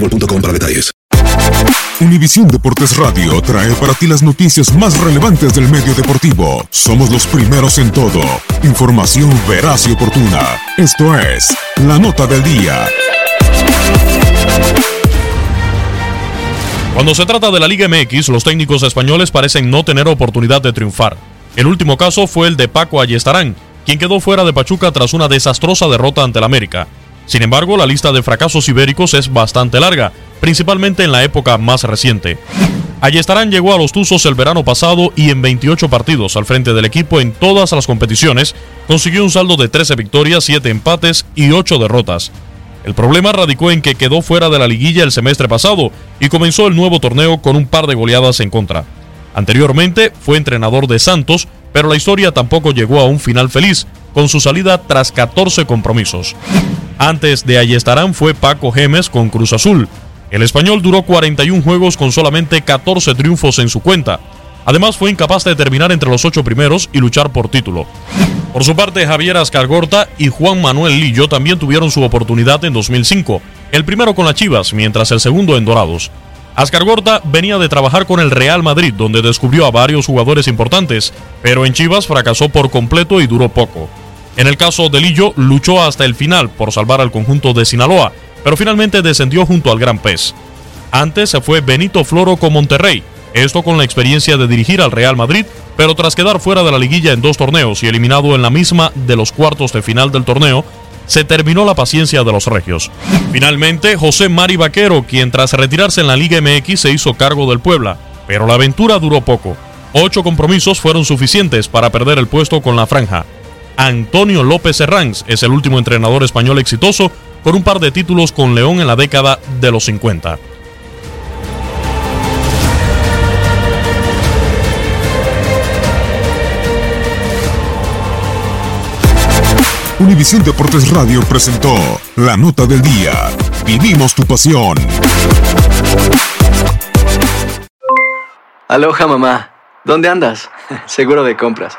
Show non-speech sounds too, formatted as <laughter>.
boostmobile.com. Univisión Deportes Radio trae para ti las noticias más relevantes del medio deportivo. Somos los primeros en todo. Información veraz y oportuna. Esto es La Nota del Día. Cuando se trata de la Liga MX, los técnicos españoles parecen no tener oportunidad de triunfar. El último caso fue el de Paco Ayestarán, quien quedó fuera de Pachuca tras una desastrosa derrota ante el América. Sin embargo, la lista de fracasos ibéricos es bastante larga, principalmente en la época más reciente. Ayestarán llegó a los Tuzos el verano pasado y en 28 partidos al frente del equipo en todas las competiciones consiguió un saldo de 13 victorias, 7 empates y 8 derrotas. El problema radicó en que quedó fuera de la liguilla el semestre pasado y comenzó el nuevo torneo con un par de goleadas en contra. Anteriormente fue entrenador de Santos, pero la historia tampoco llegó a un final feliz, con su salida tras 14 compromisos. Antes de Ayestarán fue Paco Gemes con Cruz Azul. El español duró 41 juegos con solamente 14 triunfos en su cuenta. Además fue incapaz de terminar entre los ocho primeros y luchar por título. Por su parte, Javier Ascargorta y Juan Manuel Lillo también tuvieron su oportunidad en 2005, el primero con las Chivas, mientras el segundo en Dorados. Ascargorta venía de trabajar con el Real Madrid, donde descubrió a varios jugadores importantes, pero en Chivas fracasó por completo y duró poco. En el caso de Lillo, luchó hasta el final por salvar al conjunto de Sinaloa, pero finalmente descendió junto al Gran Pez. Antes se fue Benito Floro con Monterrey, esto con la experiencia de dirigir al Real Madrid, pero tras quedar fuera de la liguilla en dos torneos y eliminado en la misma de los cuartos de final del torneo, se terminó la paciencia de los regios. Finalmente, José Mari Vaquero, quien tras retirarse en la Liga MX se hizo cargo del Puebla, pero la aventura duró poco. Ocho compromisos fueron suficientes para perder el puesto con la franja. Antonio López Herranz es el último entrenador español exitoso con un par de títulos con León en la década de los 50. Univisión Deportes Radio presentó La Nota del Día. Vivimos tu pasión. Aloha mamá, ¿dónde andas? <laughs> Seguro de compras.